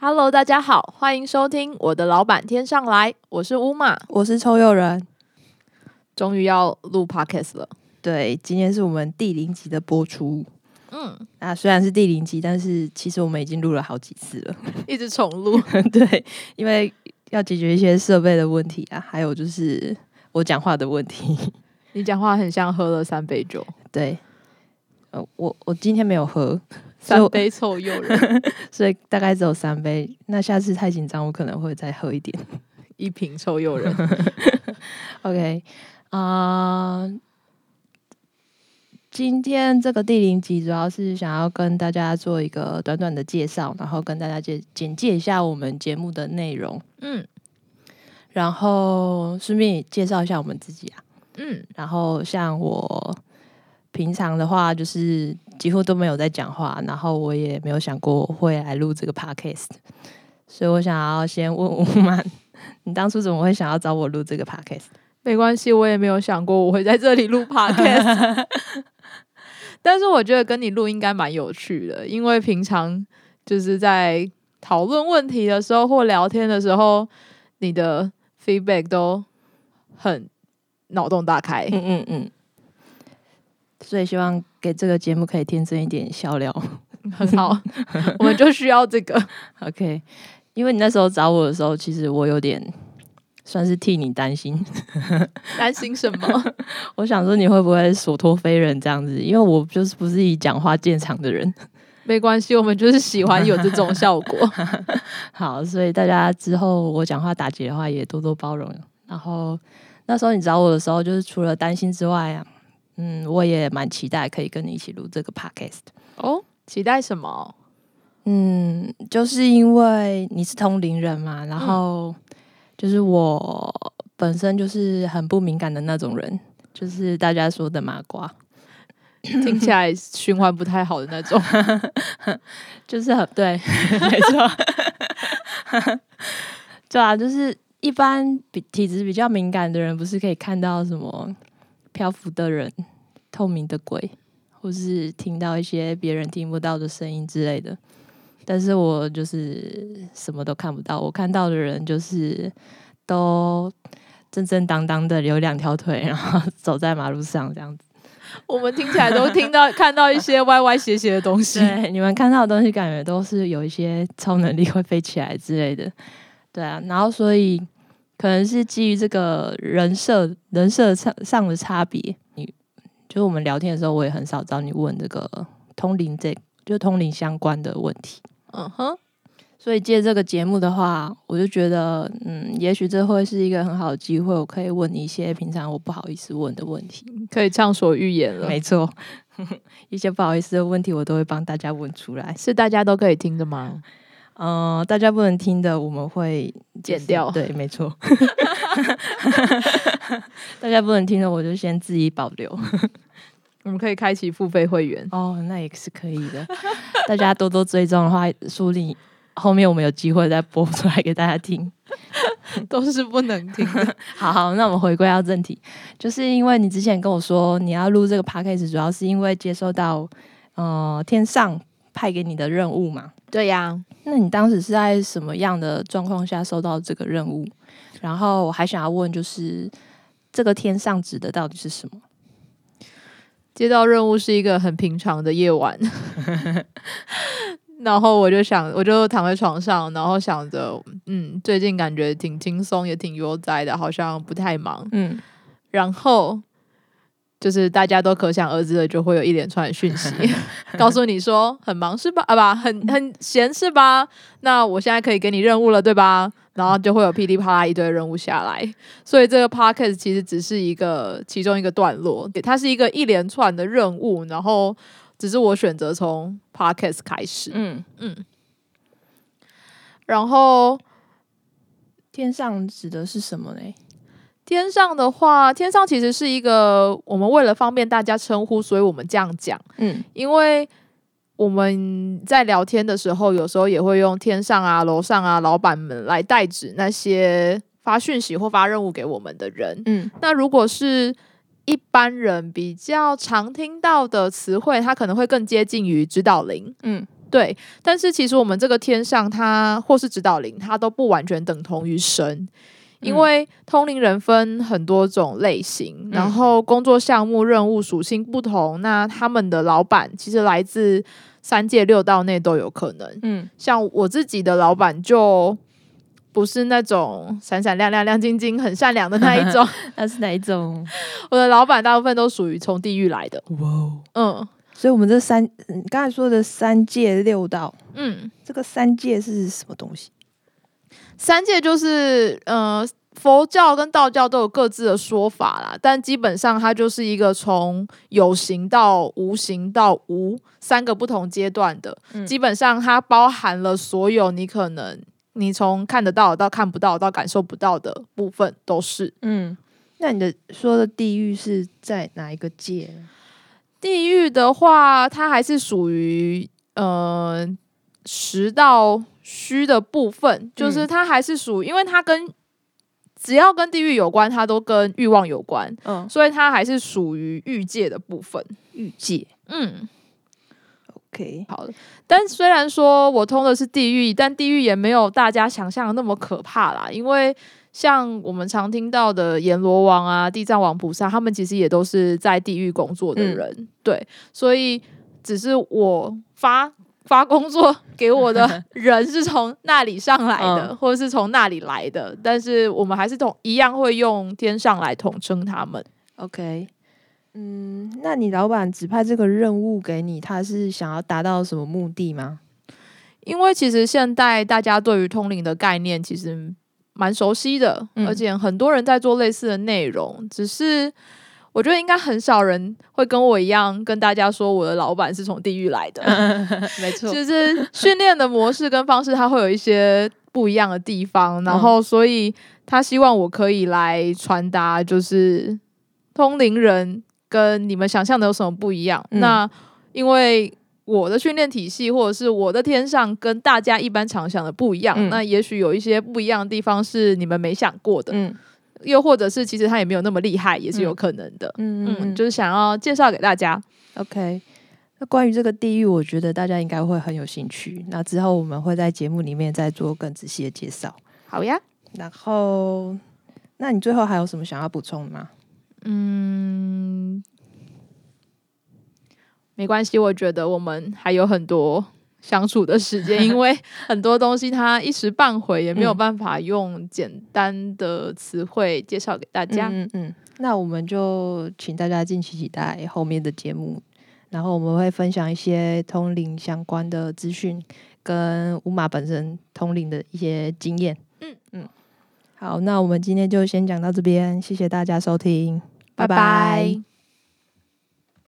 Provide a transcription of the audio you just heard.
Hello，大家好，欢迎收听我的老板天上来，我是乌马，我是抽友人。终于要录 podcast 了。对，今天是我们第零集的播出。嗯，那虽然是第零集，但是其实我们已经录了好几次了，一直重录。对，因为要解决一些设备的问题啊，还有就是我讲话的问题。你讲话很像喝了三杯酒。对，呃，我我今天没有喝三杯臭诱人，所以大概只有三杯。那下次太紧张，我可能会再喝一点，一瓶臭诱人。OK，啊。今天这个第零集主要是想要跟大家做一个短短的介绍，然后跟大家简简介一下我们节目的内容，嗯，然后顺便介绍一下我们自己啊，嗯，然后像我平常的话就是几乎都没有在讲话，然后我也没有想过会来录这个 podcast，所以我想要先问吴曼，你当初怎么会想要找我录这个 podcast？没关系，我也没有想过我会在这里录 podcast。但是我觉得跟你录应该蛮有趣的，因为平常就是在讨论问题的时候或聊天的时候，你的 feedback 都很脑洞大开。嗯嗯嗯。所以希望给这个节目可以添增一点笑料，很好。我们就需要这个。OK，因为你那时候找我的时候，其实我有点。算是替你担心，担心什么？我想说你会不会所托非人这样子？因为我就是不是以讲话见长的人。没关系，我们就是喜欢有这种效果。好，所以大家之后我讲话打结的话，也多多包容。然后那时候你找我的时候，就是除了担心之外啊，嗯，我也蛮期待可以跟你一起录这个 podcast。哦，期待什么？嗯，就是因为你是通灵人嘛，然后。就是我本身就是很不敏感的那种人，就是大家说的麻瓜，听起来循环不太好的那种，就是很对，没错，对啊，就是一般比体质比较敏感的人，不是可以看到什么漂浮的人、透明的鬼，或是听到一些别人听不到的声音之类的。但是我就是什么都看不到，我看到的人就是都正正当当的有两条腿，然后 走在马路上这样子。我们听起来都听到看到一些歪歪斜斜的东西。对，你们看到的东西感觉都是有一些超能力会飞起来之类的。对啊，然后所以可能是基于这个人设人设上上的差别，你就是我们聊天的时候，我也很少找你问这个通灵这就通灵相关的问题。嗯哼，所以借这个节目的话，我就觉得，嗯，也许这会是一个很好的机会，我可以问你一些平常我不好意思问的问题，可以畅所欲言了。没错，一些不好意思的问题，我都会帮大家问出来。是大家都可以听的吗？嗯，大家不能听的，我们会剪掉。对，没错。大家不能听的，我就先自己保留。我们可以开启付费会员哦，那也是可以的。大家多多追踪的话，说不定后面我们有机会再播出来给大家听。都是不能听。好好，那我们回归到正题，就是因为你之前跟我说你要录这个 podcast，主要是因为接收到呃天上派给你的任务嘛？对呀。那你当时是在什么样的状况下收到这个任务？然后我还想要问，就是这个天上指的到底是什么？接到任务是一个很平常的夜晚，然后我就想，我就躺在床上，然后想着，嗯，最近感觉挺轻松，也挺悠哉的，好像不太忙，嗯，然后。就是大家都可想而知的，就会有一连串讯息，告诉你说很忙是吧？啊，吧，很很闲是吧？那我现在可以给你任务了，对吧？然后就会有噼里啪啦一堆任务下来。所以这个 podcast 其实只是一个其中一个段落，它是一个一连串的任务，然后只是我选择从 podcast 开始。嗯嗯。然后天上指的是什么呢？天上的话，天上其实是一个我们为了方便大家称呼，所以我们这样讲。嗯，因为我们在聊天的时候，有时候也会用天上啊、楼上啊、老板们来代指那些发讯息或发任务给我们的人。嗯，那如果是一般人比较常听到的词汇，它可能会更接近于指导灵。嗯，对。但是其实我们这个天上，它或是指导灵，它都不完全等同于神。因为通灵人分很多种类型，然后工作项目、任务属性不同，那他们的老板其实来自三界六道内都有可能。嗯，像我自己的老板就不是那种闪闪亮亮、亮晶晶、很善良的那一种。那是哪一种？我的老板大部分都属于从地狱来的。哇，嗯，所以我们这三，刚才说的三界六道，嗯，这个三界是什么东西？三界就是呃，佛教跟道教都有各自的说法啦，但基本上它就是一个从有形到无形到无三个不同阶段的，基本上它包含了所有你可能你从看得到到看不到到感受不到的部分都是。嗯，那你的说的地狱是在哪一个界？地狱的话，它还是属于呃十到。虚的部分就是它还是属，因为它跟只要跟地狱有关，它都跟欲望有关，嗯，所以它还是属于欲界的部分。欲界，嗯，OK，好的。但虽然说我通的是地狱，但地狱也没有大家想象的那么可怕啦。因为像我们常听到的阎罗王啊、地藏王菩萨，他们其实也都是在地狱工作的人，对，所以只是我发。发工作给我的 人是从那里上来的，或者是从那里来的，但是我们还是同一样会用天上来统称他们。OK，嗯，那你老板指派这个任务给你，他是想要达到什么目的吗？因为其实现在大家对于通灵的概念其实蛮熟悉的，而且很多人在做类似的内容，只是。我觉得应该很少人会跟我一样跟大家说我的老板是从地狱来的，没错，就是训练的模式跟方式，它会有一些不一样的地方，然后所以他希望我可以来传达，就是通灵人跟你们想象的有什么不一样。那因为我的训练体系或者是我的天上跟大家一般常想的不一样，那也许有一些不一样的地方是你们没想过的。又或者是其实他也没有那么厉害，也是有可能的。嗯嗯，就是想要介绍给大家。OK，那关于这个地狱，我觉得大家应该会很有兴趣。那之后我们会在节目里面再做更仔细的介绍。好呀。然后，那你最后还有什么想要补充吗？嗯，没关系，我觉得我们还有很多。相处的时间，因为很多东西它一时半会也没有办法用简单的词汇介绍给大家。嗯嗯，那我们就请大家敬请期待后面的节目，然后我们会分享一些通灵相关的资讯，跟乌马本身通灵的一些经验。嗯嗯，好，那我们今天就先讲到这边，谢谢大家收听，拜拜。